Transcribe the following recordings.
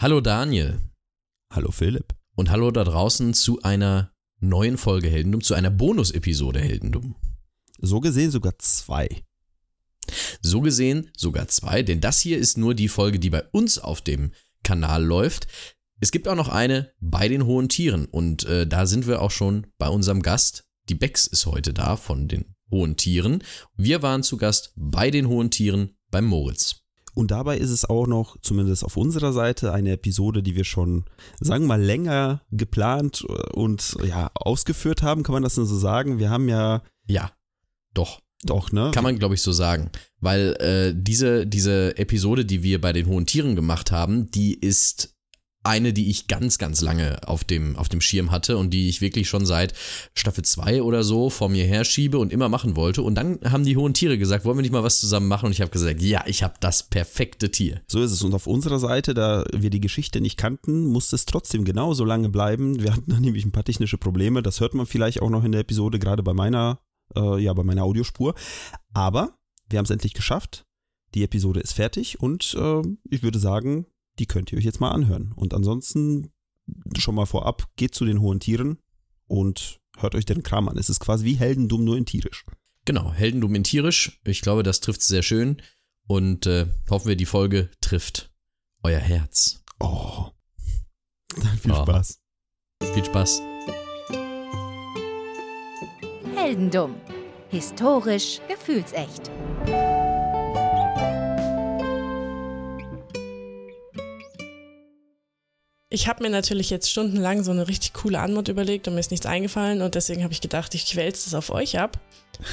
Hallo Daniel. Hallo Philipp. Und hallo da draußen zu einer neuen Folge Heldendum, zu einer Bonus-Episode Heldendum. So gesehen sogar zwei. So gesehen sogar zwei, denn das hier ist nur die Folge, die bei uns auf dem Kanal läuft. Es gibt auch noch eine bei den hohen Tieren und äh, da sind wir auch schon bei unserem Gast. Die Bex ist heute da von den hohen Tieren. Wir waren zu Gast bei den hohen Tieren beim Moritz. Und dabei ist es auch noch, zumindest auf unserer Seite, eine Episode, die wir schon, sagen wir mal, länger geplant und ja, ausgeführt haben, kann man das denn so sagen? Wir haben ja. Ja, doch. Doch, ne? Kann man, glaube ich, so sagen. Weil äh, diese, diese Episode, die wir bei den hohen Tieren gemacht haben, die ist eine, die ich ganz, ganz lange auf dem, auf dem Schirm hatte und die ich wirklich schon seit Staffel 2 oder so vor mir herschiebe und immer machen wollte. Und dann haben die hohen Tiere gesagt, wollen wir nicht mal was zusammen machen? Und ich habe gesagt, ja, ich habe das perfekte Tier. So ist es. Und auf unserer Seite, da wir die Geschichte nicht kannten, musste es trotzdem genauso lange bleiben. Wir hatten nämlich ein paar technische Probleme. Das hört man vielleicht auch noch in der Episode, gerade bei meiner, äh, ja, bei meiner Audiospur. Aber wir haben es endlich geschafft. Die Episode ist fertig und äh, ich würde sagen, die könnt ihr euch jetzt mal anhören. Und ansonsten schon mal vorab, geht zu den hohen Tieren und hört euch den Kram an. Es ist quasi wie Heldendumm, nur in tierisch. Genau, Heldendumm in tierisch. Ich glaube, das trifft sehr schön. Und äh, hoffen wir, die Folge trifft euer Herz. Oh. Dann viel oh. Spaß. Viel Spaß. Heldendumm. Historisch gefühlsecht. Ich habe mir natürlich jetzt stundenlang so eine richtig coole Antwort überlegt und mir ist nichts eingefallen und deswegen habe ich gedacht, ich quälze das auf euch ab,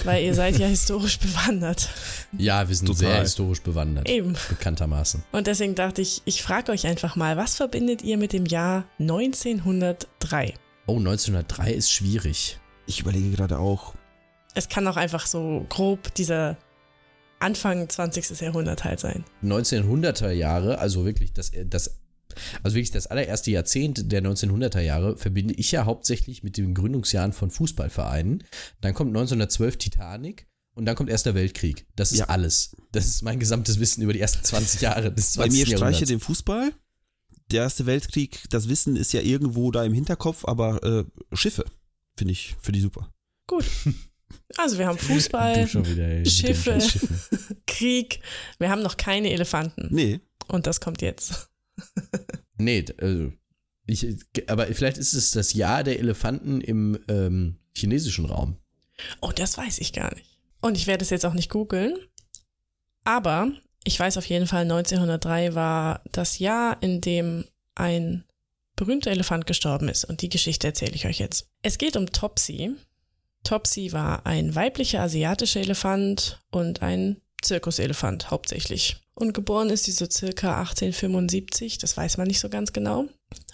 weil ihr seid ja historisch bewandert. Ja, wir sind Total. sehr historisch bewandert. Eben. Bekanntermaßen. Und deswegen dachte ich, ich frage euch einfach mal, was verbindet ihr mit dem Jahr 1903? Oh, 1903 ist schwierig. Ich überlege gerade auch. Es kann auch einfach so grob dieser Anfang 20. Jahrhundert halt sein. 1900er Jahre, also wirklich das, das also wirklich das allererste Jahrzehnt der 1900er Jahre verbinde ich ja hauptsächlich mit den Gründungsjahren von Fußballvereinen. Dann kommt 1912 Titanic und dann kommt Erster Weltkrieg. Das ist ja. alles. Das ist mein gesamtes Wissen über die ersten 20 Jahre des 20. Bei mir streiche den Fußball. Der Erste Weltkrieg, das Wissen ist ja irgendwo da im Hinterkopf, aber äh, Schiffe finde ich, find ich super. Gut. Also wir haben Fußball, wieder, Schiffe, Krieg. Wir haben noch keine Elefanten. Nee. Und das kommt jetzt. nee, also ich, aber vielleicht ist es das Jahr der Elefanten im ähm, chinesischen Raum. Oh, das weiß ich gar nicht. Und ich werde es jetzt auch nicht googeln. Aber ich weiß auf jeden Fall, 1903 war das Jahr, in dem ein berühmter Elefant gestorben ist. Und die Geschichte erzähle ich euch jetzt. Es geht um Topsy. Topsy war ein weiblicher asiatischer Elefant und ein Zirkuselefant hauptsächlich. Und geboren ist sie so circa 1875, das weiß man nicht so ganz genau.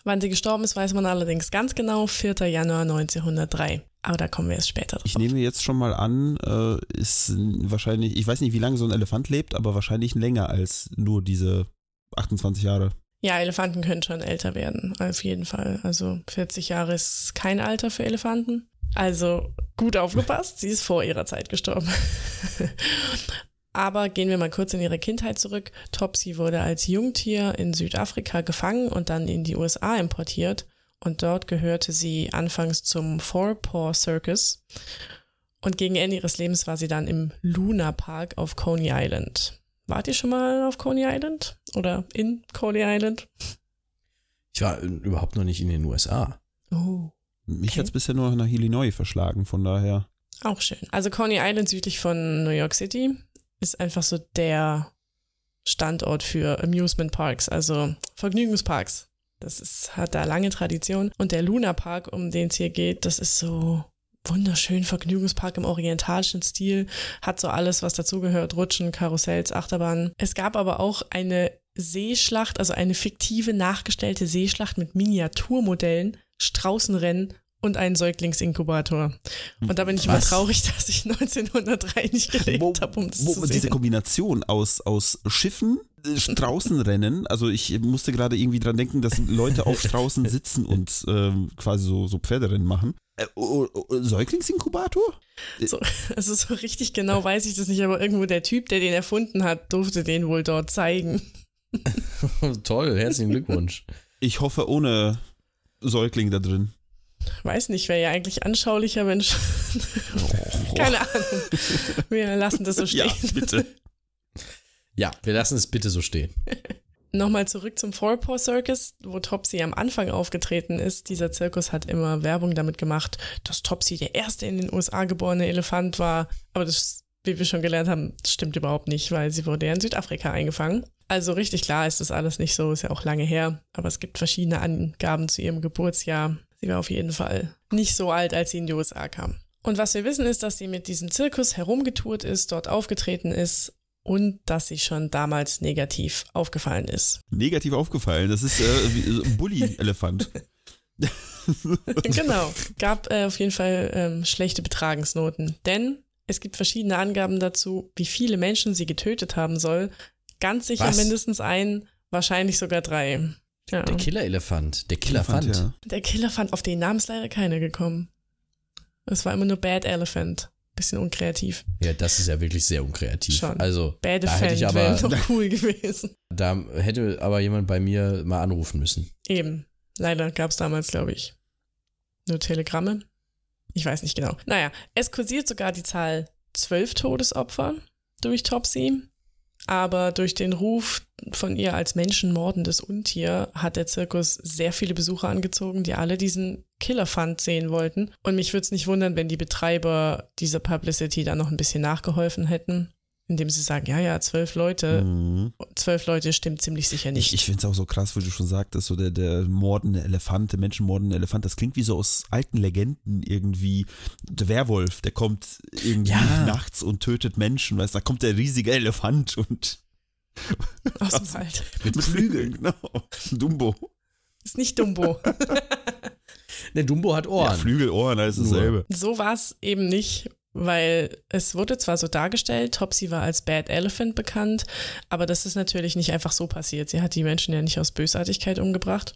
Wann sie gestorben ist, weiß man allerdings ganz genau, 4. Januar 1903. Aber da kommen wir erst später drauf. Ich nehme jetzt schon mal an, äh, ist wahrscheinlich, ich weiß nicht, wie lange so ein Elefant lebt, aber wahrscheinlich länger als nur diese 28 Jahre. Ja, Elefanten können schon älter werden, auf jeden Fall. Also 40 Jahre ist kein Alter für Elefanten. Also gut aufgepasst, sie ist vor ihrer Zeit gestorben. Aber gehen wir mal kurz in ihre Kindheit zurück. Topsy wurde als Jungtier in Südafrika gefangen und dann in die USA importiert. Und dort gehörte sie anfangs zum Four Paw Circus. Und gegen Ende ihres Lebens war sie dann im Luna Park auf Coney Island. Wart ihr schon mal auf Coney Island? Oder in Coney Island? Ich war überhaupt noch nicht in den USA. Oh. Mich okay. hat es bisher nur nach Illinois verschlagen, von daher. Auch schön. Also Coney Island südlich von New York City ist einfach so der Standort für Amusement Parks, also Vergnügungsparks. Das ist, hat da lange Tradition. Und der Luna Park, um den es hier geht, das ist so wunderschön Vergnügungspark im orientalischen Stil, hat so alles, was dazugehört, Rutschen, Karussells, Achterbahnen. Es gab aber auch eine Seeschlacht, also eine fiktive nachgestellte Seeschlacht mit Miniaturmodellen, Straußenrennen und einen Säuglingsinkubator. Und da bin ich Was? mal traurig, dass ich 1903 nicht gelebt habe, um das wo, zu sehen. Diese Kombination aus, aus Schiffen, äh, Straußenrennen, also ich musste gerade irgendwie dran denken, dass Leute auf Straußen sitzen und ähm, quasi so, so Pferderennen machen. Äh, oh, oh, oh Säuglingsinkubator? So, also so richtig genau weiß ich das nicht, aber irgendwo der Typ, der den erfunden hat, durfte den wohl dort zeigen. Toll, herzlichen Glückwunsch. Ich hoffe ohne Säugling da drin. Weiß nicht, wäre ja eigentlich anschaulicher, wenn. Keine Ahnung. Wir lassen das so stehen. Ja, bitte. Ja, wir lassen es bitte so stehen. Nochmal zurück zum Four Paw Circus, wo Topsy am Anfang aufgetreten ist. Dieser Zirkus hat immer Werbung damit gemacht, dass Topsy der erste in den USA geborene Elefant war. Aber das, wie wir schon gelernt haben, stimmt überhaupt nicht, weil sie wurde ja in Südafrika eingefangen. Also richtig klar ist das alles nicht so, ist ja auch lange her. Aber es gibt verschiedene Angaben zu ihrem Geburtsjahr. Sie war auf jeden Fall nicht so alt, als sie in die USA kam. Und was wir wissen ist, dass sie mit diesem Zirkus herumgetourt ist, dort aufgetreten ist und dass sie schon damals negativ aufgefallen ist. Negativ aufgefallen, das ist äh, wie, so ein Bully-Elefant. genau, gab äh, auf jeden Fall ähm, schlechte Betragensnoten, denn es gibt verschiedene Angaben dazu, wie viele Menschen sie getötet haben soll. Ganz sicher Was? mindestens ein, wahrscheinlich sogar drei. Ja. Der Killerelefant. Der Killerfant. ja. Der Killer fand auf den Namen ist leider keiner gekommen. Es war immer nur Bad Elephant. Bisschen unkreativ. Ja, das ist ja wirklich sehr unkreativ. Schon. Also, Bad da hätte ich Elephant wäre aber, doch cool gewesen. da hätte aber jemand bei mir mal anrufen müssen. Eben. Leider gab es damals, glaube ich, nur Telegramme. Ich weiß nicht genau. Naja, es kursiert sogar die Zahl zwölf Todesopfer durch Topsy. Aber durch den Ruf von ihr als menschenmordendes Untier hat der Zirkus sehr viele Besucher angezogen, die alle diesen Killerfund sehen wollten. Und mich würde es nicht wundern, wenn die Betreiber dieser Publicity da noch ein bisschen nachgeholfen hätten, indem sie sagen, ja, ja, zwölf Leute, Mhm. zwölf Leute stimmt ziemlich sicher nicht. Ich, ich finde es auch so krass, wie du schon sagtest, so der, der mordende Elefant, der menschenmordende Elefant, das klingt wie so aus alten Legenden irgendwie. Der Werwolf, der kommt irgendwie Ja. nachts und tötet Menschen, weißt du, da kommt der riesige Elefant und Aus dem Wald. Mit Flügeln. genau. Dumbo. Ist nicht Dumbo. Der Dumbo hat Ja, Ohren. Flügel, Ohren, alles dasselbe. So war es eben nicht, weil es wurde zwar so dargestellt, Topsy war als Bad Elephant bekannt, aber das ist natürlich nicht einfach so passiert. Sie hat die Menschen ja nicht aus Bösartigkeit umgebracht.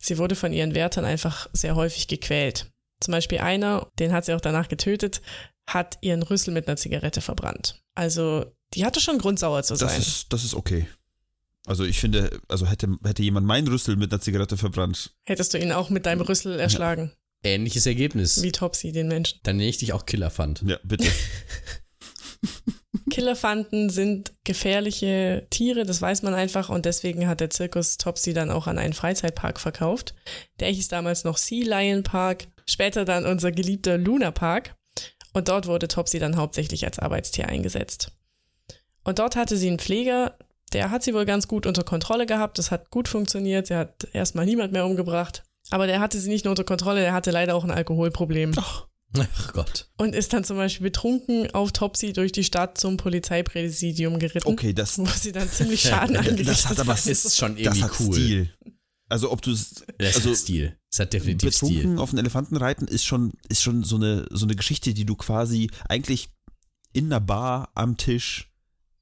Sie wurde von ihren Wärtern einfach sehr häufig gequält. Zum Beispiel einer, den hat sie auch danach getötet, hat ihren Rüssel mit einer Zigarette verbrannt. Also die hatte schon Grund, sauer zu Das sein. ist, das ist okay. Also ich finde, also hätte, hätte jemand meinen Rüssel mit einer Zigarette verbrannt. Hättest du ihn auch mit deinem Rüssel erschlagen, Ähnliches Ergebnis. wie Topsy den Menschen. Dann nenne ich dich auch Killerfant. Ja, bitte. Killerfanten sind gefährliche Tiere, das weiß man einfach und deswegen hat der Zirkus Topsy dann auch an einen Freizeitpark verkauft. Der hieß damals noch Sea Lion Park, später dann unser geliebter Luna Park und dort wurde Topsy dann hauptsächlich als Arbeitstier eingesetzt. Und dort hatte sie einen Pfleger, der hat sie wohl ganz gut unter Kontrolle gehabt, das hat gut funktioniert, sie hat erstmal niemand mehr umgebracht. Aber der hatte sie nicht nur unter Kontrolle, der hatte leider auch ein Alkoholproblem. Ach Gott. Und ist dann zum Beispiel betrunken auf Topsy durch die Stadt zum Polizeipräsidium geritten. Okay, das, Wo sie dann ziemlich Schaden angerichtet das hat aber. Ist schon das irgendwie hat cool. Stil. Also ob du es Das also hat Stil. Es hat definitiv betrunken Stil. auf einen Elefanten reiten ist schon ist schon so eine so eine Geschichte, die du quasi eigentlich in einer Bar am Tisch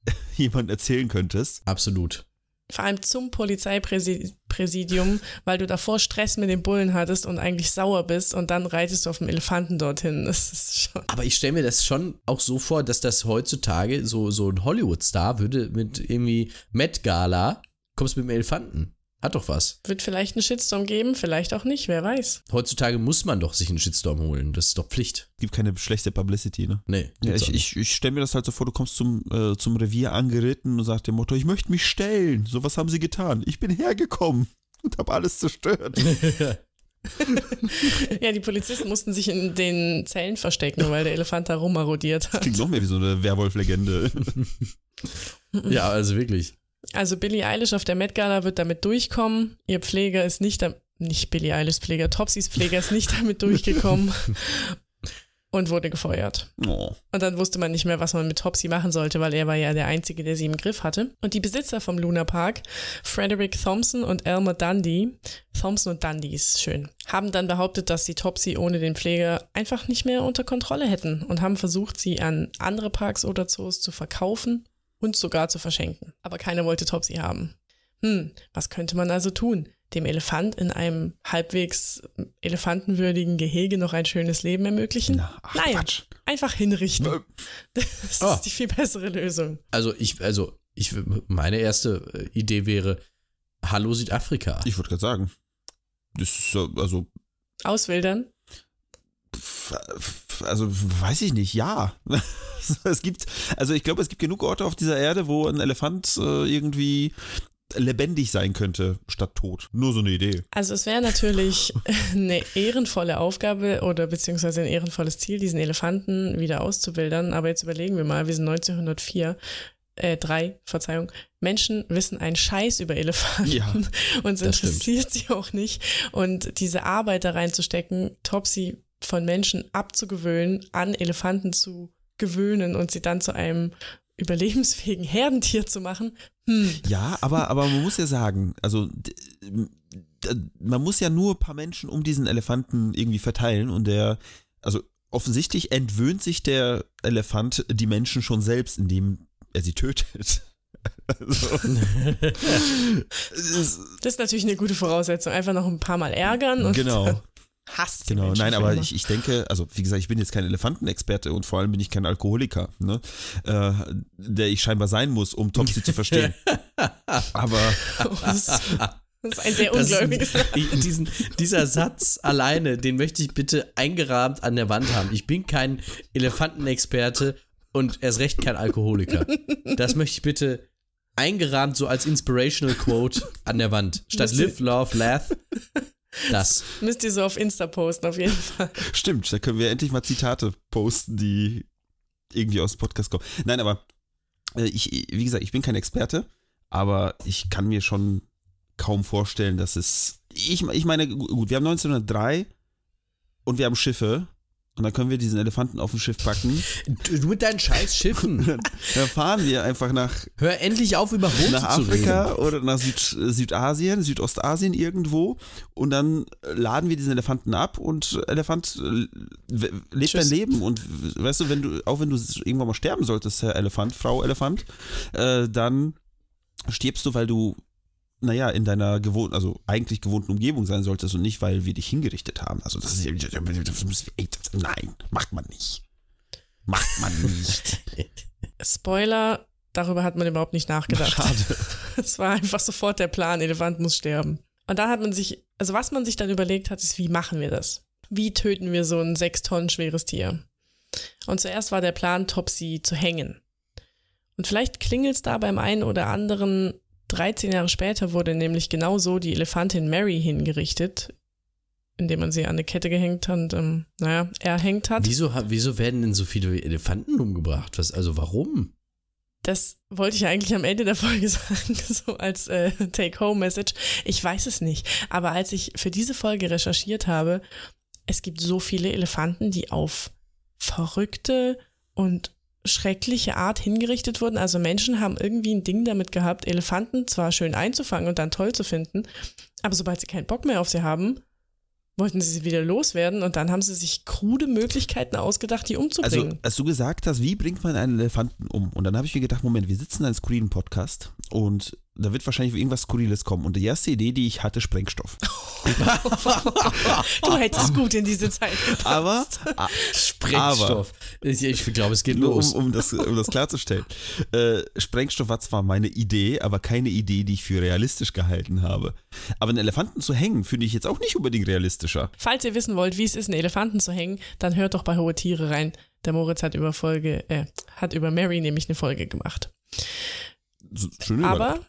jemand erzählen könntest. Absolut. Vor allem zum Polizeipräsidium, weil du davor Stress mit den Bullen hattest und eigentlich sauer bist und dann reitest du auf dem Elefanten dorthin. Aber ich stelle mir das schon auch so vor, dass das heutzutage so, so ein Hollywood-Star würde mit irgendwie Met Gala, kommst mit dem Elefanten. Hat doch was. Wird vielleicht einen Shitstorm geben, vielleicht auch nicht, wer weiß. Heutzutage muss man doch sich einen Shitstorm holen. Das ist doch Pflicht. Gibt keine schlechte Publicity, ne? Nee. Ja, ich, ich, ich stelle mir das halt so vor, du kommst zum, äh, zum Revier angeritten und sagst dem Motto, ich möchte mich stellen. So was haben sie getan. Ich bin hergekommen und habe alles zerstört. Ja, die Polizisten mussten sich in den Zellen verstecken, weil der Elefant da rummarodiert hat. Klingt noch mehr wie so eine Werwolf-Legende. ja, also wirklich. Also Billie Eilish auf der Met Gala wird damit durchkommen. Ihr Pfleger ist nicht, nicht Billie Eilish Pfleger, Topsys Pfleger ist nicht damit durchgekommen und wurde gefeuert. Oh. Und dann wusste man nicht mehr, was man mit Topsy machen sollte, weil er war ja der Einzige, der sie im Griff hatte. Und die Besitzer vom Luna Park, Frederick Thompson und Elmer Dundee, Thompson und Dundee ist schön, haben dann behauptet, dass sie Topsy ohne den Pfleger einfach nicht mehr unter Kontrolle hätten und haben versucht, sie an andere Parks oder Zoos zu verkaufen und sogar zu verschenken. Aber keiner wollte Topsy haben. Hm, was könnte man also tun? Dem Elefant in einem halbwegs elefantenwürdigen Gehege noch ein schönes Leben ermöglichen? Na, ach, Nein, Quatsch. einfach hinrichten. Äh, Das ist Ah. die viel bessere Lösung. Also ich, also Ich, meine erste äh, Idee wäre, Hallo Südafrika. Ich würde gerade sagen. Das ist so, also, Auswildern? Also weiß ich nicht, ja. es gibt, also ich glaube, es gibt genug Orte auf dieser Erde, wo ein Elefant äh, irgendwie lebendig sein könnte, statt tot. Nur so eine Idee. Also es wäre natürlich eine ehrenvolle Aufgabe oder beziehungsweise ein ehrenvolles Ziel, diesen Elefanten wieder auszuwildern. Aber jetzt überlegen wir mal, wir sind 1904, äh, drei, Verzeihung. Menschen wissen einen Scheiß über Elefanten Ja, und es das stimmt. interessiert sie auch nicht. Und diese Arbeit da reinzustecken, Topsy von Menschen abzugewöhnen, an Elefanten zu gewöhnen und sie dann zu einem überlebensfähigen Herdentier zu machen, hm, Ja, aber, aber man muss ja sagen, also man muss ja nur ein paar Menschen um diesen Elefanten irgendwie verteilen und der, also offensichtlich entwöhnt sich der Elefant die Menschen schon selbst, indem er sie tötet. Also, das ist natürlich eine gute Voraussetzung. Einfach noch ein paar Mal ärgern und genau. Hasst Genau, Menschen nein, aber ich, ich denke, also wie gesagt, ich bin jetzt kein Elefantenexperte und vor allem bin ich kein Alkoholiker, ne? äh, der ich scheinbar sein muss, um Topsy zu verstehen. Aber Das ist, das ist ein sehr ungläubiges. Ich- diesen, dieser Satz alleine, den möchte ich bitte eingerahmt an der Wand haben. Ich bin kein Elefantenexperte und erst recht kein Alkoholiker. Das möchte ich bitte eingerahmt so als Inspirational Quote an der Wand. Statt Live, Love, Laugh. Das. Müsst ihr so auf Insta posten, auf jeden Fall. stimmt, da können wir endlich mal Zitate posten, die irgendwie aus dem Podcast kommen. Nein, aber äh, ich, wie gesagt, ich bin kein Experte, aber ich kann mir schon kaum vorstellen, dass es. Ich, ich meine, gut, wir haben 1903 und wir haben Schiffe. Und dann können wir diesen Elefanten auf ein Schiff packen. Du mit deinen scheiß Schiffen. Dann fahren wir einfach nach Hör endlich auf, über Boote nach Afrika oder nach Süd, Südasien, Südostasien irgendwo und dann laden wir diesen Elefanten ab und Elefant äh, lebt Tschüss. dein Leben und weißt du, wenn du, auch wenn du irgendwann mal sterben solltest, Herr Elefant, Frau Elefant, äh, dann stirbst du, weil du naja, in deiner gewohnten, also eigentlich gewohnten Umgebung sein solltest und nicht, weil wir dich hingerichtet haben. Also das ist, nein, macht man nicht. Macht man nicht. Spoiler, darüber hat man überhaupt nicht nachgedacht. Schade. Es war einfach sofort der Plan, Elefant muss sterben. Und dann hat man sich, also was man sich dann überlegt hat, ist, wie machen wir das? Wie töten wir so ein sechs Tonnen schweres Tier? Und zuerst war der Plan, Topsy zu hängen. Und vielleicht klingelt es da beim einen oder anderen. 13 Jahre später wurde nämlich genau so die Elefantin Mary hingerichtet, indem man sie an eine Kette gehängt hat und, ähm, naja, erhängt hat. Wieso, wieso werden denn so viele Elefanten umgebracht? Was, also warum? Das wollte ich ja eigentlich am Ende der Folge sagen, so als äh, Take-Home-Message. Ich weiß es nicht. Aber als ich für diese Folge recherchiert habe, es gibt so viele Elefanten, die auf verrückte und schreckliche Art hingerichtet wurden. Also Menschen haben irgendwie ein Ding damit gehabt, Elefanten zwar schön einzufangen und dann toll zu finden, aber sobald sie keinen Bock mehr auf sie haben, wollten sie sie wieder loswerden und dann haben sie sich krude Möglichkeiten ausgedacht, die Also, umzubringen. als du gesagt hast, wie bringt man einen Elefanten um? Und dann habe ich mir gedacht, Moment, wir sitzen in einem skurrilen Podcast und da wird wahrscheinlich irgendwas Skurriles kommen. Und die erste Idee, die ich hatte, Sprengstoff. du hättest gut in diese Zeit gepasst. Aber, a- Sprengstoff. Ich, ich glaube, es geht nur um, los. um, das, um das klarzustellen, äh, Sprengstoff war zwar meine Idee, aber keine Idee, die ich für realistisch gehalten habe. Aber einen Elefanten zu hängen, finde ich jetzt auch nicht unbedingt realistischer. Falls ihr wissen wollt, wie es ist, einen Elefanten zu hängen, dann hört doch bei Hohe Tiere rein. Der Moritz hat über Folge, äh, hat über Mary nämlich eine Folge gemacht. Schöne. Aber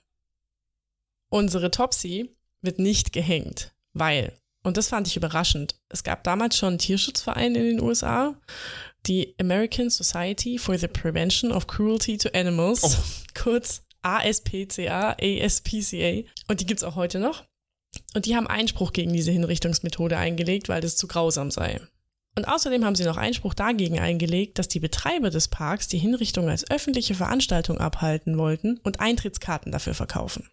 unsere Topsy wird nicht gehängt, weil, und das fand ich überraschend, es gab damals schon einen Tierschutzverein in den USA, die American Society for the Prevention of Cruelty to Animals, Oh. kurz ASPCA, ASPCA, und die gibt's auch heute noch. Und die haben Einspruch gegen diese Hinrichtungsmethode eingelegt, weil das zu grausam sei. Und außerdem haben sie noch Einspruch dagegen eingelegt, dass die Betreiber des Parks die Hinrichtung als öffentliche Veranstaltung abhalten wollten und Eintrittskarten dafür verkaufen.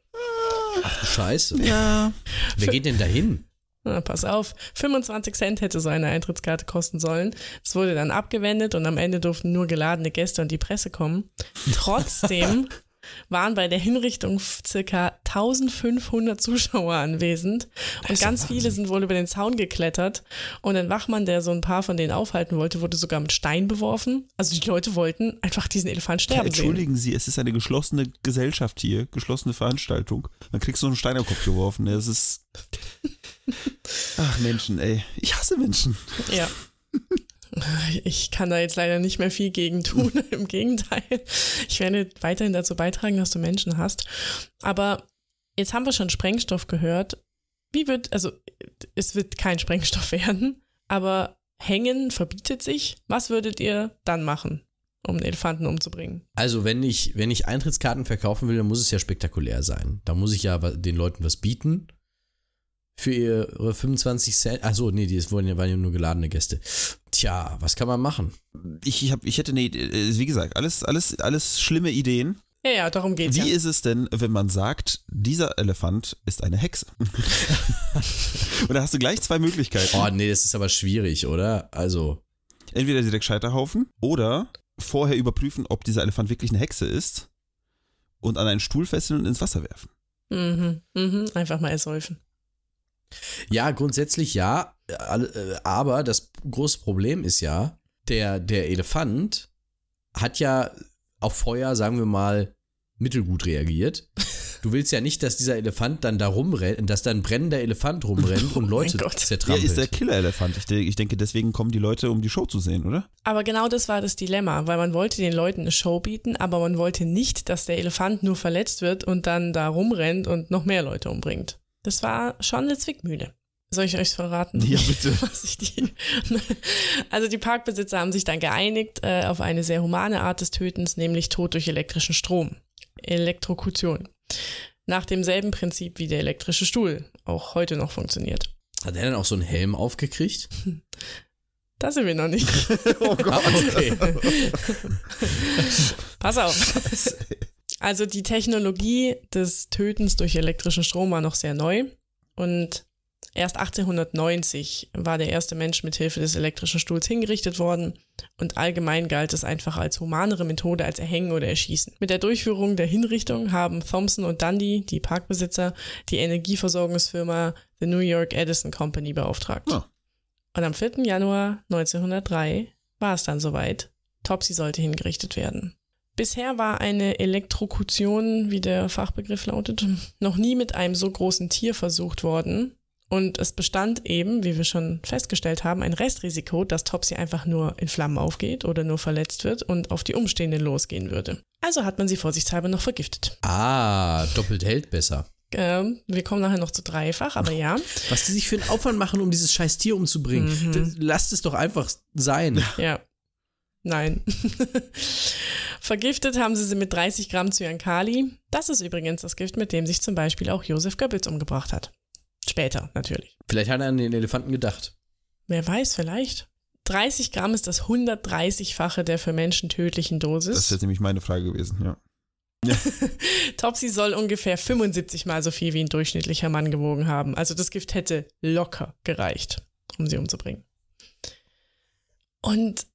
Scheiße. Ja. Wer geht denn da hin? Na, pass auf, 25 Cent hätte so eine Eintrittskarte kosten sollen. Es wurde dann abgewendet und am Ende durften nur geladene Gäste und die Presse kommen. Trotzdem waren bei der Hinrichtung circa 1500 Zuschauer anwesend und ganz viele sind wohl über den Zaun geklettert und ein Wachmann, der so ein paar von denen aufhalten wollte, wurde sogar mit Stein beworfen. Also die Leute wollten einfach diesen Elefant sterben Entschuldigen sehen. Sie, es ist eine geschlossene Gesellschaft hier, geschlossene Veranstaltung. Man kriegt so einen Stein am Kopf geworfen. Es ist. Ach, Menschen, ey. Ich hasse Menschen. Ja. Ich kann da jetzt leider nicht mehr viel gegen tun. Im Gegenteil. Ich werde weiterhin dazu beitragen, dass du Menschen hast. Aber jetzt haben wir schon Sprengstoff gehört. Wie wird, also es wird kein Sprengstoff werden, aber Hängen verbietet sich. Was würdet ihr dann machen, um einen Elefanten umzubringen? Also, wenn ich, wenn ich Eintrittskarten verkaufen will, dann muss es ja spektakulär sein. Da muss ich ja den Leuten was bieten. Für ihre 25 Cent. Achso, nee, die waren ja nur geladene Gäste. Tja, was kann man machen? Ich, ich, hab, ich hätte, nee, wie gesagt, alles, alles, alles schlimme Ideen. Ja, ja, darum geht's Wie ja. ist es denn, wenn man sagt, dieser Elefant ist eine Hexe? Und da hast du gleich zwei Möglichkeiten. Oh, nee, das ist aber schwierig, oder? Also, Entweder direkt Scheiterhaufen oder vorher überprüfen, ob dieser Elefant wirklich eine Hexe ist und an einen Stuhl fesseln und ins Wasser werfen. Mhm, mhm, einfach mal ersäufen. Ja, grundsätzlich ja. äh, Aber das große Problem ist ja, der, der Elefant hat ja auf Feuer, sagen wir mal, mittelgut reagiert. Du willst ja nicht, dass dieser Elefant dann da rumrennt, dass da ein brennender Elefant rumrennt und Leute. Er zertrampelt. ist der Killer-Elefant. Ich, de- ich denke, deswegen kommen die Leute, um die Show zu sehen, oder? Aber genau das war das Dilemma, weil man wollte den Leuten eine Show bieten, aber man wollte nicht, dass der Elefant nur verletzt wird und dann da rumrennt und noch mehr Leute umbringt. Das war schon eine Zwickmühle. Soll ich euch verraten? Ja, bitte. Die also die Parkbesitzer haben sich dann geeinigt äh, auf eine sehr humane Art des Tötens, nämlich Tod durch elektrischen Strom. Elektrokution. Nach demselben Prinzip wie der elektrische Stuhl auch heute noch funktioniert. Hat er dann auch so einen Helm aufgekriegt? Da sind wir noch nicht. Oh Ah, okay. Pass auf. Also die Technologie des Tötens durch elektrischen Strom war noch sehr neu und erst 1890 war der erste Mensch mit Hilfe des elektrischen Stuhls hingerichtet worden und allgemein galt es einfach als humanere Methode als Erhängen oder Erschießen. Mit der Durchführung der Hinrichtung haben Thompson und Dundee, die Parkbesitzer, die Energieversorgungsfirma The New York Edison Company beauftragt. Ah. Und am 4. Januar 1903 war es dann soweit. Topsy sollte hingerichtet werden. Bisher war eine Elektrokution, wie der Fachbegriff lautet, noch nie mit einem so großen Tier versucht worden. Und es bestand eben, wie wir schon festgestellt haben, ein Restrisiko, dass Topsy einfach nur in Flammen aufgeht oder nur verletzt wird und auf die Umstehenden losgehen würde. Also hat man sie vorsichtshalber noch vergiftet. Ah, doppelt hält besser. Ähm, wir kommen nachher noch zu dreifach, aber ja. Was die sich für einen Aufwand machen, um dieses scheiß Tier umzubringen. Mhm. Das- Lasst es doch einfach sein. Ja. Nein. Vergiftet haben sie sie mit 30 Gramm Cyankali. Das ist übrigens das Gift, mit dem sich zum Beispiel auch Josef Goebbels umgebracht hat. Später, natürlich. Vielleicht hat er an den Elefanten gedacht. Wer weiß, vielleicht. 30 Gramm ist das 130-fache der für Menschen tödlichen Das ist Dosis. jetzt nämlich meine Frage gewesen, ja. Topsy soll ungefähr 75 mal so viel wie ein durchschnittlicher Mann gewogen haben. Also das Gift hätte locker gereicht, um sie umzubringen. Und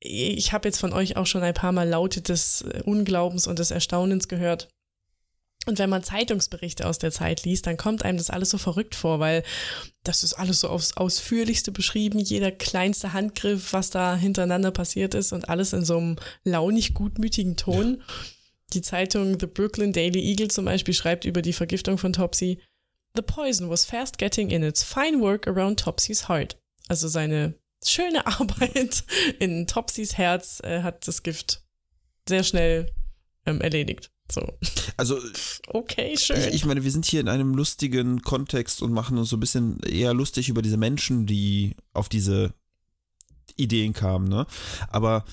ich habe jetzt von euch auch schon ein paar Mal Laute des äh, Unglaubens und des Erstaunens gehört. Und wenn man Zeitungsberichte aus der Zeit liest, dann kommt einem das alles so verrückt vor, weil das ist alles so aufs Ausführlichste beschrieben, jeder kleinste Handgriff, was da hintereinander passiert ist und alles in so einem launig gutmütigen Ton. Die Zeitung The Brooklyn Daily Eagle zum Beispiel schreibt über die Vergiftung von Topsy, The poison was fast getting in its fine work around Topsys heart. Also seine schöne Arbeit in Topsys Herz äh, hat das Gift sehr schnell ähm, erledigt. So, Also, okay, schön. ich, ich meine, wir sind hier in einem lustigen Kontext und machen uns so ein bisschen eher lustig über diese Menschen, die auf diese Ideen kamen, ne? Aber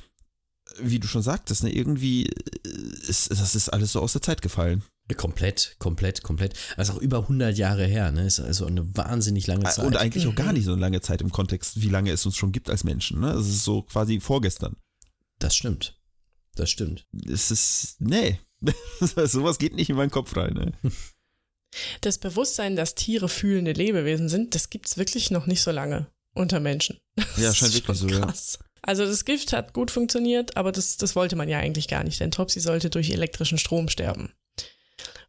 wie du schon sagtest, ne, irgendwie äh, ist das ist alles so aus der Zeit gefallen. Komplett, komplett, komplett. Das ist auch über 100 Jahre her, ne? Ist also eine wahnsinnig lange Zeit. Und eigentlich auch gar nicht so eine lange Zeit im Kontext, wie lange es uns schon gibt als Menschen, ne? Es ist so quasi vorgestern. das stimmt. Das stimmt. Es ist, nee. Sowas geht nicht in meinen Kopf rein, ne? Das Bewusstsein, dass Tiere fühlende Lebewesen sind, das gibt's wirklich noch nicht so lange unter Menschen. Ja, Das scheint ist wirklich so, ja. krass. Also das Gift hat gut funktioniert, aber das, das wollte man ja eigentlich gar nicht, denn Topsy sollte durch elektrischen Strom sterben.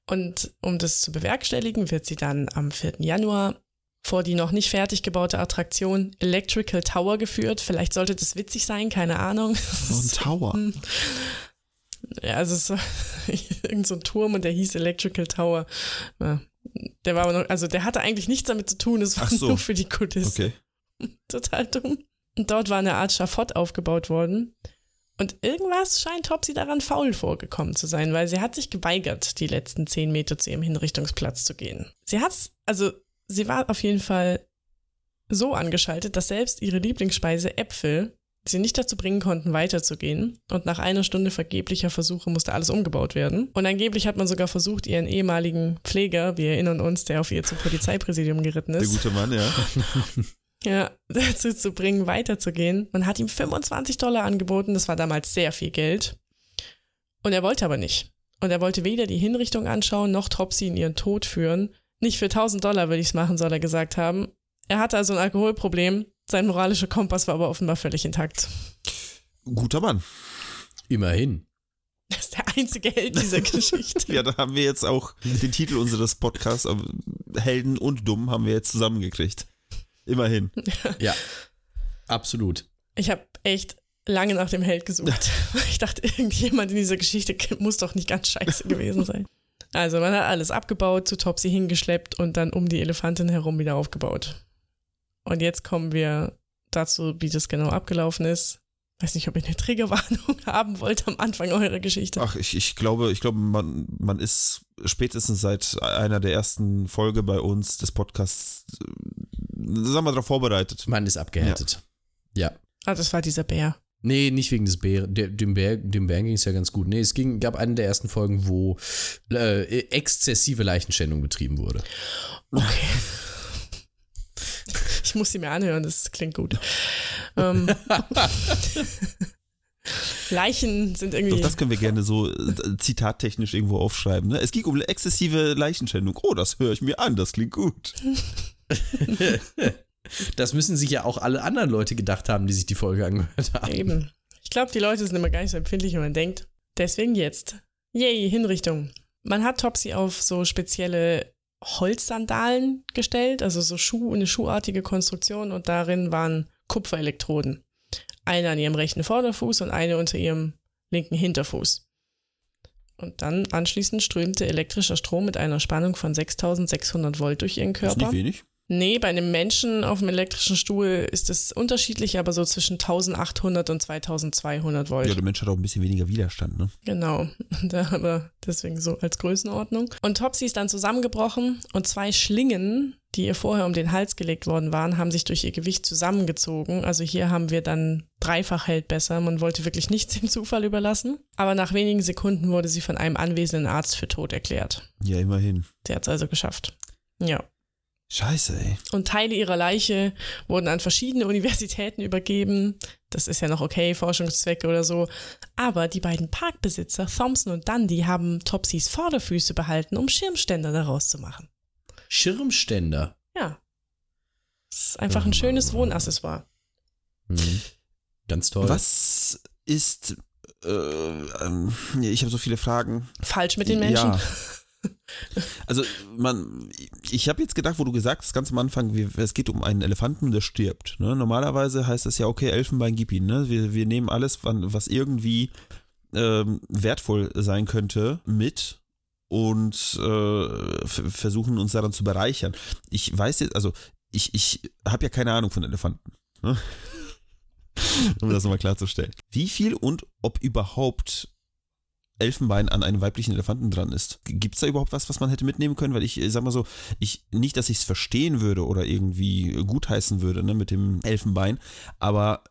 Und um das zu bewerkstelligen, wird sie dann am 4. Januar vor die noch nicht fertig gebaute Attraktion Electrical Tower geführt. Vielleicht sollte das witzig sein, keine Ahnung. So ein Tower. Ja, also es war irgend so ein Turm und der hieß Electrical Tower. Der war aber noch, also der hatte eigentlich nichts damit zu tun, es war so. nur für die Kulisse. Okay. Total dumm. Und dort war eine Art Schafott aufgebaut worden. Und irgendwas scheint Topsy daran faul vorgekommen zu sein, weil sie hat sich geweigert, die letzten zehn Meter zu ihrem Hinrichtungsplatz zu gehen. Sie hat's, also sie war auf jeden Fall so angeschaltet, dass selbst ihre Lieblingsspeise Äpfel sie nicht dazu bringen konnten, weiterzugehen. Und nach einer Stunde vergeblicher Versuche musste alles umgebaut werden. Und angeblich hat man sogar versucht, ihren ehemaligen Pfleger, wir erinnern uns, der auf ihr zum Polizeipräsidium geritten Der ist, gute Mann, ja. ja, dazu zu bringen, weiterzugehen. Man hat ihm 25 Dollar angeboten, das war damals sehr viel Geld. Und er wollte aber nicht. Und er wollte weder die Hinrichtung anschauen, noch Topsy in ihren Tod führen. Nicht für 1000 Dollar würde ich es machen, soll er gesagt haben. Er hatte also ein Alkoholproblem. Sein moralischer Kompass war aber offenbar völlig intakt. Guter Mann. Immerhin. Das ist der einzige Held dieser Geschichte. Ja, da haben wir jetzt auch den Titel unseres Podcasts, Helden und Dumm, haben wir jetzt zusammengekriegt. Immerhin. Ja. Absolut. Ich habe echt lange nach dem Held gesucht. Ich dachte, irgendjemand in dieser Geschichte muss doch nicht ganz scheiße gewesen sein. Also man hat alles abgebaut, zu Topsy hingeschleppt und dann um die Elefantin herum wieder aufgebaut. Und jetzt kommen wir dazu, wie das genau abgelaufen ist. Weiß nicht, ob ihr eine Triggerwarnung haben wollt am Anfang eurer Geschichte. Ach, ich, ich glaube, ich glaube, man, man ist spätestens seit einer der ersten Folge bei uns des Podcasts, sagen wir, darauf vorbereitet. Man ist abgehärtet. Ja. Ah, das war dieser Bär. Nee, nicht wegen des Bären. Dem Bär, dem Bären ging es ja ganz gut. Nee, es ging, gab eine der ersten Folgen, wo äh, exzessive Leichenschändung betrieben wurde. Okay. Ich muss sie mir anhören, das klingt gut. Ähm, Leichen sind irgendwie. Doch, das können wir gerne so äh, zitattechnisch irgendwo aufschreiben. Ne? Es ging um exzessive Leichenschändung. Oh, das höre ich mir an, das klingt gut. Das müssen sich ja auch alle anderen Leute gedacht haben, die sich die Folge angehört haben. Eben. Ich glaube, die Leute sind immer gar nicht so empfindlich, wie man denkt. Deswegen jetzt. Yay, Hinrichtung. Man hat Topsy auf so spezielle Holzsandalen gestellt, also so Schuh, eine schuhartige Konstruktion und darin waren Kupferelektroden. Eine an ihrem rechten Vorderfuß und eine unter ihrem linken Hinterfuß. Und dann anschließend strömte elektrischer Strom mit einer Spannung von 6600 Volt durch ihren Das ist Körper. nicht wenig. Nee, bei einem Menschen auf dem elektrischen Stuhl ist es unterschiedlich, aber so zwischen 1800 und 2200 Volt. Ja, der Mensch hat auch ein bisschen weniger Widerstand, ne? Genau, da aber deswegen so als Größenordnung. Und Topsy ist dann zusammengebrochen und zwei Schlingen, die ihr vorher um den Hals gelegt worden waren, haben sich durch ihr Gewicht zusammengezogen. Also hier haben wir dann dreifach hält besser. Man wollte wirklich nichts dem Zufall überlassen. Aber nach wenigen Sekunden wurde sie von einem anwesenden Arzt für tot erklärt. Ja, immerhin. Der hat es also geschafft. Ja. Scheiße, ey. Und Teile ihrer Leiche wurden an verschiedene Universitäten übergeben. Das ist ja noch okay, Forschungszwecke oder so. Aber die beiden Parkbesitzer, Thompson und Dundee, haben Topsys Vorderfüße behalten, um Schirmständer daraus zu machen. Schirmständer. Ja. Das ist einfach ein schönes Wohnaccessoire. Mhm. Ganz toll. Was ist. Äh, ähm, ich habe so viele Fragen. Falsch mit den Menschen. Ja. Also, man, ich habe jetzt gedacht, wo du gesagt hast, ganz am Anfang, wir, es geht um einen Elefanten, der stirbt. Ne? Normalerweise heißt das ja, okay, Elfenbein, gib ihn. Ne? Wir, wir nehmen alles, was irgendwie ähm, wertvoll sein könnte, mit und äh, versuchen uns daran zu bereichern. Ich weiß jetzt, also, ich, ich habe ja keine Ahnung von Elefanten. Ne? um das nochmal klarzustellen. Wie viel und ob überhaupt Elfenbein an einem weiblichen Elefanten dran ist. Gibt es da überhaupt was, was man hätte mitnehmen können? Weil ich äh, sag mal so, ich nicht, dass ich es verstehen würde oder irgendwie gutheißen würde, ne, mit dem Elfenbein, aber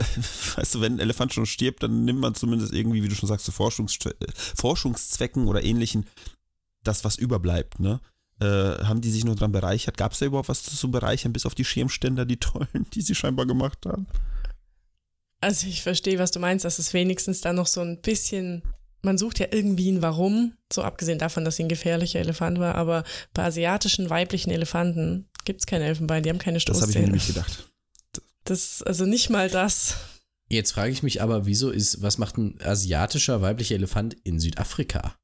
weißt du, wenn ein Elefant schon stirbt, dann nimmt man zumindest irgendwie, wie du schon sagst, zu Forschungszwe äh, Forschungszwecken oder ähnlichen das, was überbleibt, ne? Äh, haben die sich nur dran bereichert? Gab es da überhaupt was zu bereichern, bis auf die Schirmständer, die tollen, die sie scheinbar gemacht haben? Also ich verstehe, was du meinst, dass es wenigstens da noch so ein bisschen, man sucht ja irgendwie ein Warum, so abgesehen davon, dass sie ein gefährlicher Elefant war, aber bei asiatischen weiblichen Elefanten gibt es kein Elfenbein, die haben keine Das habe ich mir Stoßzähne. nämlich gedacht. Das, also nicht mal das. Jetzt frage ich mich aber, wieso ist, was macht ein asiatischer weiblicher Elefant in Südafrika?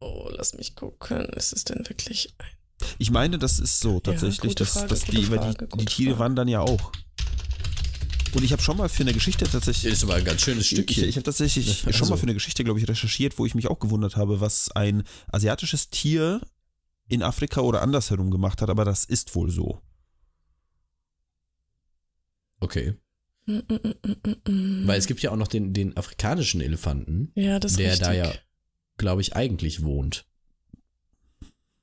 Oh, lass mich gucken. Ist es denn wirklich ein Ich meine, das ist so tatsächlich, gute dass, Frage, dass die, Frage, die, die Tiere Frage. wandern ja auch. Und ich habe schon mal für eine Geschichte tatsächlich. Ist aber ein ganz schönes Ich, Stückchen. ich habe tatsächlich Also- schon mal für eine Geschichte, glaube ich, recherchiert, wo ich mich auch gewundert habe, was ein asiatisches Tier in Afrika oder andersherum gemacht hat, aber das ist wohl so. Okay. Mm, mm, mm. Weil es gibt ja auch noch den, den afrikanischen Elefanten, ja, der richtig. da ja, glaube ich, eigentlich wohnt.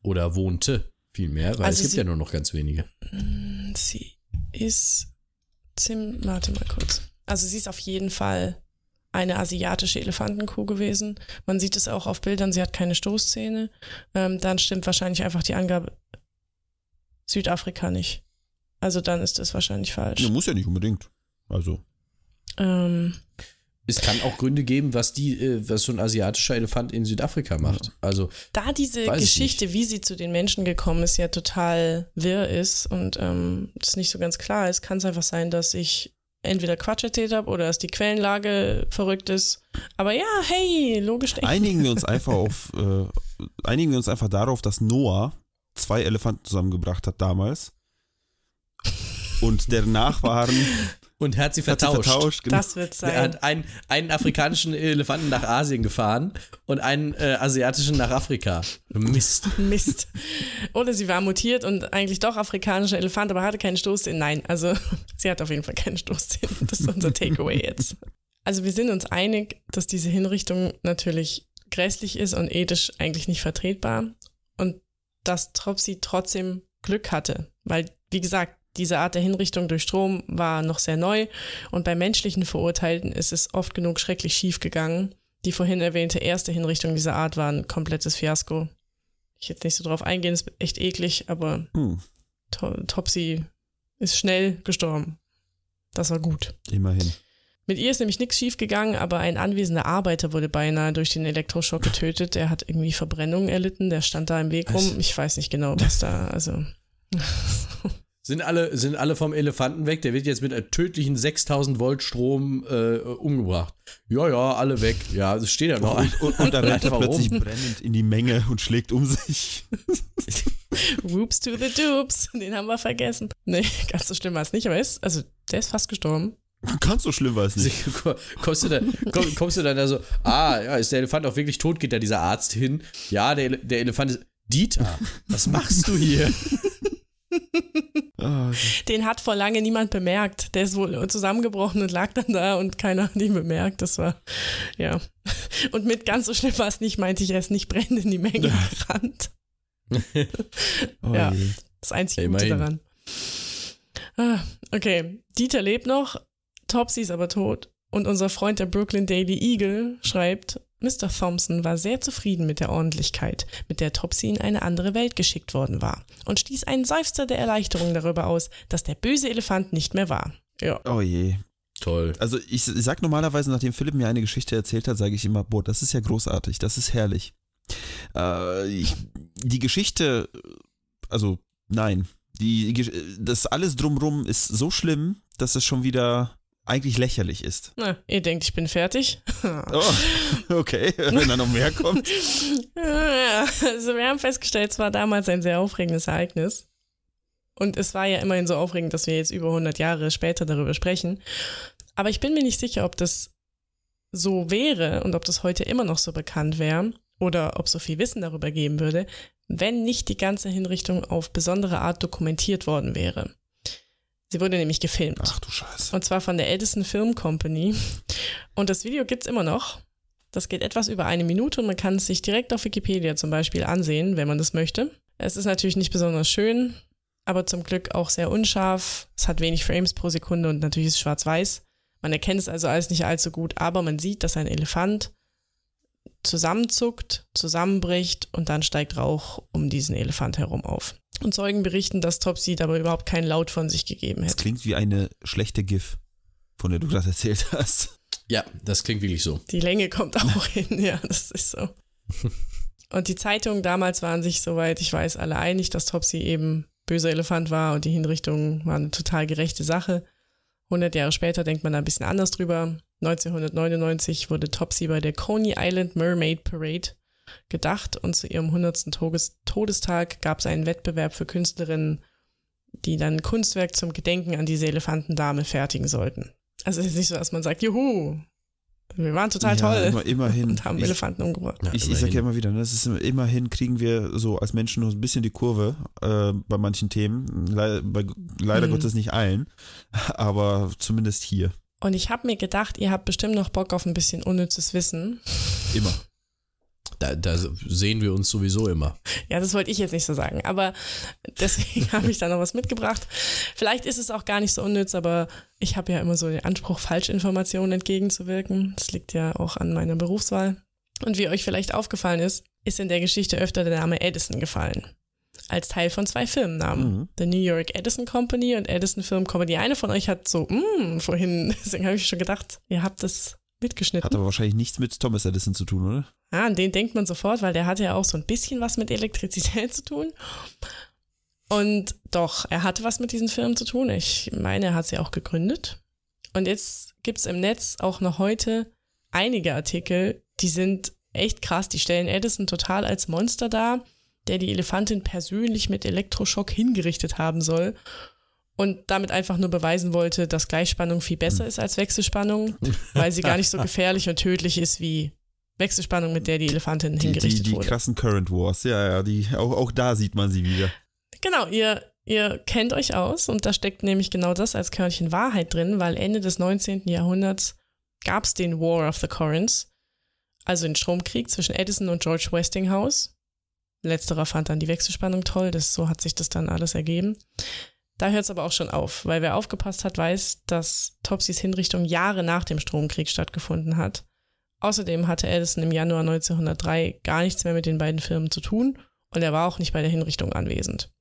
Oder wohnte vielmehr, weil Also es gibt ja nur noch ganz wenige. Sie ist Zim, warte mal kurz. Also sie ist auf jeden Fall eine asiatische Elefantenkuh gewesen. Man sieht es auch auf Bildern, sie hat keine Stoßzähne. Ähm, dann stimmt wahrscheinlich einfach die Angabe Südafrika nicht. Also dann ist das wahrscheinlich falsch. Ja, muss ja nicht unbedingt. Also, Ähm, Es kann auch Gründe geben, was die, äh, was so ein asiatischer Elefant in Südafrika macht. Also, da diese Geschichte, wie sie zu den Menschen gekommen ist, ja total wirr ist und ähm, das nicht so ganz klar ist, kann es einfach sein, dass ich entweder Quatsch erzählt habe oder dass die Quellenlage verrückt ist. Aber ja, hey, logisch denken. einigen wir uns einfach auf, äh, einigen wir uns einfach darauf, dass Noah zwei Elefanten zusammengebracht hat damals. Und der Nachfahren und er hat sie hat sie vertauscht. vertauscht. Genau. Das wird Er sein. hat einen, einen afrikanischen Elefanten nach Asien gefahren und einen äh, asiatischen nach Afrika. Mist. Mist. Oder sie war mutiert und eigentlich doch afrikanischer Elefant, aber hatte keinen Stoßzähne. Nein, also sie hat auf jeden Fall keinen Stoßzähne. Das ist unser Takeaway jetzt. Also wir sind uns einig, dass diese Hinrichtung natürlich grässlich ist und ethisch eigentlich nicht vertretbar und dass Tropsy trotzdem Glück hatte, weil wie gesagt, diese Art der Hinrichtung durch Strom war noch sehr neu und bei menschlichen Verurteilten ist es oft genug schrecklich schief gegangen. Die vorhin erwähnte erste Hinrichtung dieser Art war ein komplettes Fiasko. Ich jetzt nicht so drauf eingehen, ist echt eklig, aber Hm, To Topsy ist schnell gestorben. Das war gut. immerhin. Mit ihr ist nämlich nichts schief gegangen, aber ein anwesender Arbeiter wurde beinahe durch den Elektroschock getötet. Der hat irgendwie Verbrennungen erlitten, der stand da im Weg rum. Ich weiß nicht genau, was da, also. Sind alle, sind alle vom Elefanten weg? Der wird jetzt mit einem tödlichen 6000 Volt Strom äh, umgebracht. Ja, ja, alle weg. Ja, es steht ja noch ein. Und, und, und dann rennt er plötzlich brennend in die Menge und schlägt um sich. Whoops to the dupes. Den haben wir vergessen. Nee, ganz so schlimm war es nicht, aber er ist, also, der ist fast gestorben. Ganz so schlimm war es nicht. Kommst du, dann, komm, kommst du dann da so, ah, ja, ist der Elefant auch wirklich tot? Geht da dieser Arzt hin? Ja, der, der Elefant ist. Dieter, was machst du hier? Ah, Den hat vor lange niemand bemerkt. Der ist wohl zusammengebrochen und lag dann da und keiner hat ihn bemerkt. Das war, ja. Und mit ganz so schlimm war es nicht, meinte ich, er ist nicht brennend in die Menge gerannt. oh Ja. je. Das einzige Ja, Gute daran. Ah, okay. Dieter lebt noch, Topsy ist aber tot. Und unser Freund der Brooklyn Daily Eagle schreibt, Mr. Thompson war sehr zufrieden mit der Ordentlichkeit, mit der Topsy in eine andere Welt geschickt worden war und stieß einen Seufzer der Erleichterung darüber aus, dass der böse Elefant nicht mehr war. Ja. Oh je. Toll. Also ich sag normalerweise, nachdem Philipp mir eine Geschichte erzählt hat, sage ich immer, boah, das ist ja großartig, das ist herrlich. Äh, ich, die Geschichte, also nein, die, das alles drumrum ist so schlimm, dass es schon wieder eigentlich lächerlich ist. Na, ihr denkt, ich bin fertig? Oh, okay, wenn da noch mehr kommt. Also wir haben festgestellt, es war damals ein sehr aufregendes Ereignis. Und es war ja immerhin so aufregend, dass wir jetzt über 100 Jahre später darüber sprechen. Aber ich bin mir nicht sicher, ob das so wäre und ob das heute immer noch so bekannt wäre oder ob so viel Wissen darüber geben würde, wenn nicht die ganze Hinrichtung auf besondere Art dokumentiert worden wäre. Sie wurde nämlich gefilmt. Ach du Scheiße. Und zwar von der Edison Film Company. Und das Video gibt's immer noch. Das geht etwas über eine Minute und man kann es sich direkt auf Wikipedia zum Beispiel ansehen, wenn man das möchte. Es ist natürlich nicht besonders schön, aber zum Glück auch sehr unscharf. Es hat wenig Frames pro Sekunde und natürlich ist es schwarz-weiß. Man erkennt es also alles nicht allzu gut, aber man sieht, dass ein Elefant zusammenzuckt, zusammenbricht und dann steigt Rauch um diesen Elefant herum auf. Und Zeugen berichten, dass Topsy dabei überhaupt keinen Laut von sich gegeben Das hätte. klingt wie eine schlechte GIF, von der du gerade erzählt hast. Ja, das klingt wirklich so. Die Länge kommt auch hin, ja, das ist so. Und die Zeitungen damals waren sich, soweit ich weiß, alle einig, dass Topsy eben böser Elefant war und die Hinrichtung war eine total gerechte Sache. 100 Jahre später denkt man da ein bisschen anders drüber. 1999 wurde Topsy bei der Coney Island Mermaid Parade gedacht und zu ihrem 100. Todes Todestag gab es einen Wettbewerb für Künstlerinnen, die dann ein Kunstwerk zum Gedenken an diese Elefantendame fertigen sollten. Also es ist nicht so, dass man sagt, juhu, wir waren total Ja, toll immer- immerhin. und haben Ich- Elefanten umgebracht. Ja, Ich, ich sage ja immer wieder, ne, das ist immer- immerhin kriegen wir so als Menschen noch ein bisschen die Kurve äh, bei manchen Themen. Le bei, leider Mhm. Gottes nicht allen, aber zumindest hier. Und ich habe mir gedacht, ihr habt bestimmt noch Bock auf ein bisschen unnützes Wissen. Immer. Da, da sehen wir uns sowieso immer. Ja, das wollte ich jetzt nicht so sagen, aber deswegen habe ich da noch was mitgebracht. Vielleicht ist es auch gar nicht so unnütz, aber ich habe ja immer so den Anspruch, Falschinformationen entgegenzuwirken. Das liegt ja auch an meiner Berufswahl. Und wie euch vielleicht aufgefallen ist, ist in der Geschichte öfter der Name Edison gefallen. Als Teil von zwei Firmennamen. Mhm. The New York Edison Company und Edison Film Company. Eine von euch hat so, mm, vorhin, deswegen habe ich schon gedacht, ihr habt das mitgeschnitten. Hat aber wahrscheinlich nichts mit Thomas Edison zu tun, oder? Ah, an den denkt man sofort, weil der hatte ja auch so ein bisschen was mit Elektrizität zu tun. Und doch, er hatte was mit diesen Firmen zu tun. Ich meine, er hat sie auch gegründet. Und jetzt gibt's im Netz auch noch heute einige Artikel, die sind echt krass. Die stellen Edison total als Monster dar, der die Elefantin persönlich mit Elektroschock hingerichtet haben soll. Und damit einfach nur beweisen wollte, dass Gleichspannung viel besser ist als Wechselspannung, weil sie gar nicht so gefährlich und tödlich ist wie Wechselspannung, mit der die Elefantin Die, die, hingerichtet die wurde. krassen Current Wars, ja, ja, die, auch, auch da sieht man sie wieder. Genau, ihr, ihr kennt euch aus und da steckt nämlich genau das als Körnchen Wahrheit drin, weil Ende des 19. Jahrhunderts gab es den War of the Currents, also den Stromkrieg zwischen Edison und George Westinghouse. Letzterer fand dann die Wechselspannung toll, das, so hat sich das dann alles ergeben. Da hört es aber auch schon auf, weil wer aufgepasst hat, weiß, dass Topsys Hinrichtung Jahre nach dem Stromkrieg stattgefunden hat. Außerdem hatte Edison im Januar 1903 gar nichts mehr mit den beiden Firmen zu tun und er war auch nicht bei der Hinrichtung anwesend.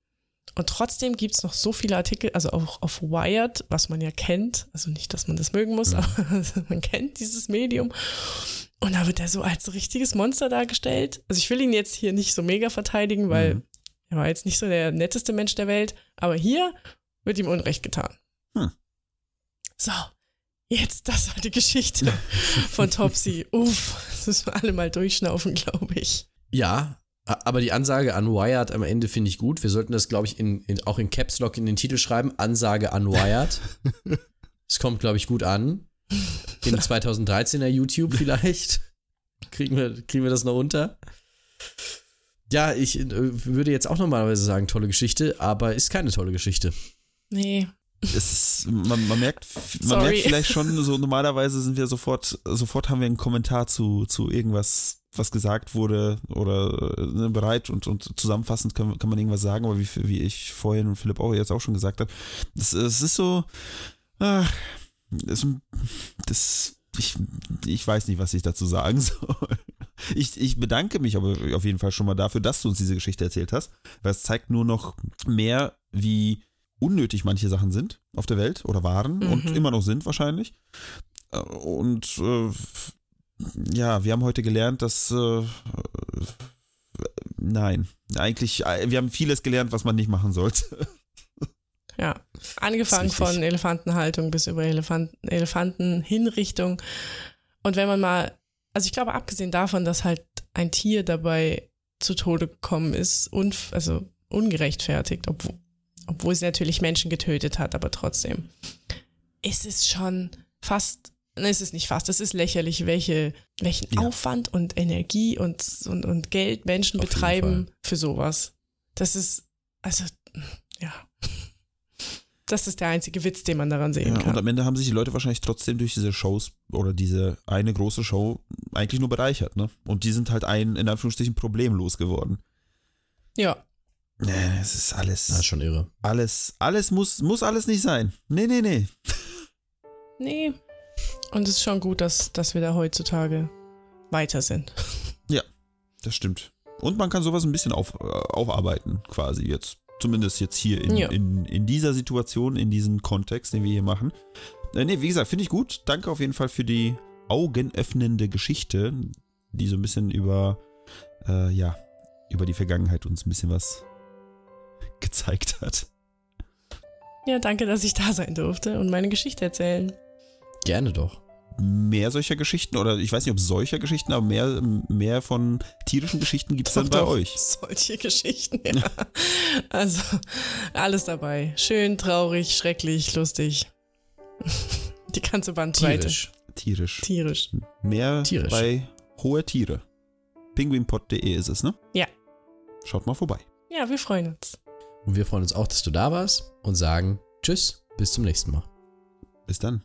Und trotzdem gibt's noch so viele Artikel, also auch auf Wired, was man ja kennt, also nicht, dass man das mögen muss, aber man kennt dieses Medium. Und da wird er so als richtiges Monster dargestellt. Also ich will ihn jetzt hier nicht so mega verteidigen, weil Mhm. er war jetzt nicht so der netteste Mensch der Welt, aber hier wird ihm Unrecht getan. Hm. So, jetzt, das war die Geschichte von Topsy. Uff, das müssen wir alle mal durchschnaufen, glaube ich. Ja, aber die Ansage unwired am Ende finde ich gut. Wir sollten das, glaube ich, in, in, auch in Caps Lock in den Titel schreiben. Ansage unwired. Es kommt, glaube ich, gut an. Im 2013er YouTube vielleicht. Kriegen wir, kriegen wir das noch unter? Ja, ich äh, würde jetzt auch normalerweise sagen, tolle Geschichte, aber ist keine tolle Geschichte. Nee, Es ist, man, man merkt, man Sorry. merkt vielleicht schon, so normalerweise sind wir sofort, sofort haben wir einen Kommentar zu, zu irgendwas, was gesagt wurde oder äh, ne, bereit und, und zusammenfassend kann, kann man irgendwas sagen, aber wie, wie ich vorhin und Philipp auch jetzt auch schon gesagt habe, das, es ist so, ach, das, das ich, ich weiß nicht, was ich dazu sagen soll. Ich, ich bedanke mich aber auf jeden Fall schon mal dafür, dass du uns diese Geschichte erzählt hast, weil es zeigt nur noch mehr, wie unnötig manche Sachen sind auf der Welt oder waren und Mhm. immer noch sind wahrscheinlich. Äh, Und äh, ja, wir haben heute gelernt, dass äh, nein, eigentlich, äh, wir haben vieles gelernt, was man nicht machen sollte. Ja, angefangen von Elefantenhaltung bis über Elefanten, Elefantenhinrichtung. Und wenn man mal, also ich glaube, abgesehen davon, dass halt ein Tier dabei zu Tode gekommen ist, unf also ungerechtfertigt, obwohl, obwohl sie natürlich Menschen getötet hat, aber trotzdem, ist es schon fast, es ist nicht fast, es ist lächerlich, welche, welchen Ja. Aufwand und Energie und, und, und Geld Menschen Auf betreiben für sowas. Das ist, also, ja. Das ist der einzige Witz, den man daran sehen Ja, und kann. am Ende haben sich die Leute wahrscheinlich trotzdem durch diese Shows oder diese eine große Show eigentlich nur bereichert, ne? Und die sind halt ein, in Anführungsstrichen, problemlos geworden. Ja, Nee, es ist alles, Das ist schon irre. alles, alles muss, muss alles nicht sein. Nee, nee, nee. nee. Und es ist schon gut, dass, dass wir da heutzutage weiter sind. Das stimmt. Und man kann sowas ein bisschen auf, äh, aufarbeiten, quasi jetzt. Zumindest jetzt hier in, Ja. in, in dieser Situation, in diesem Kontext, den wir hier machen. Äh, nee, wie gesagt, finde ich gut. Danke auf jeden Fall für die augenöffnende Geschichte, die so ein bisschen über, äh, ja, über die Vergangenheit uns ein bisschen was gezeigt hat. Ja, danke, dass ich da sein durfte und meine Geschichte erzählen. Gerne doch. Mehr solcher Geschichten oder ich weiß nicht, ob solcher Geschichten, aber mehr, mehr von tierischen Geschichten gibt es dann bei Doch, euch. Solche Geschichten, ja. Also, alles dabei. Schön, traurig, schrecklich, lustig. Die ganze Bandbreite. Tierisch. Tierisch. Tierisch. Mehr Tierisch. bei hohe Tiere. Penguinpod.de ist es, ne? Ja. Schaut mal vorbei. Ja, wir freuen uns. Und wir freuen uns auch, dass du da warst und sagen Tschüss, bis zum nächsten Mal. Bis dann.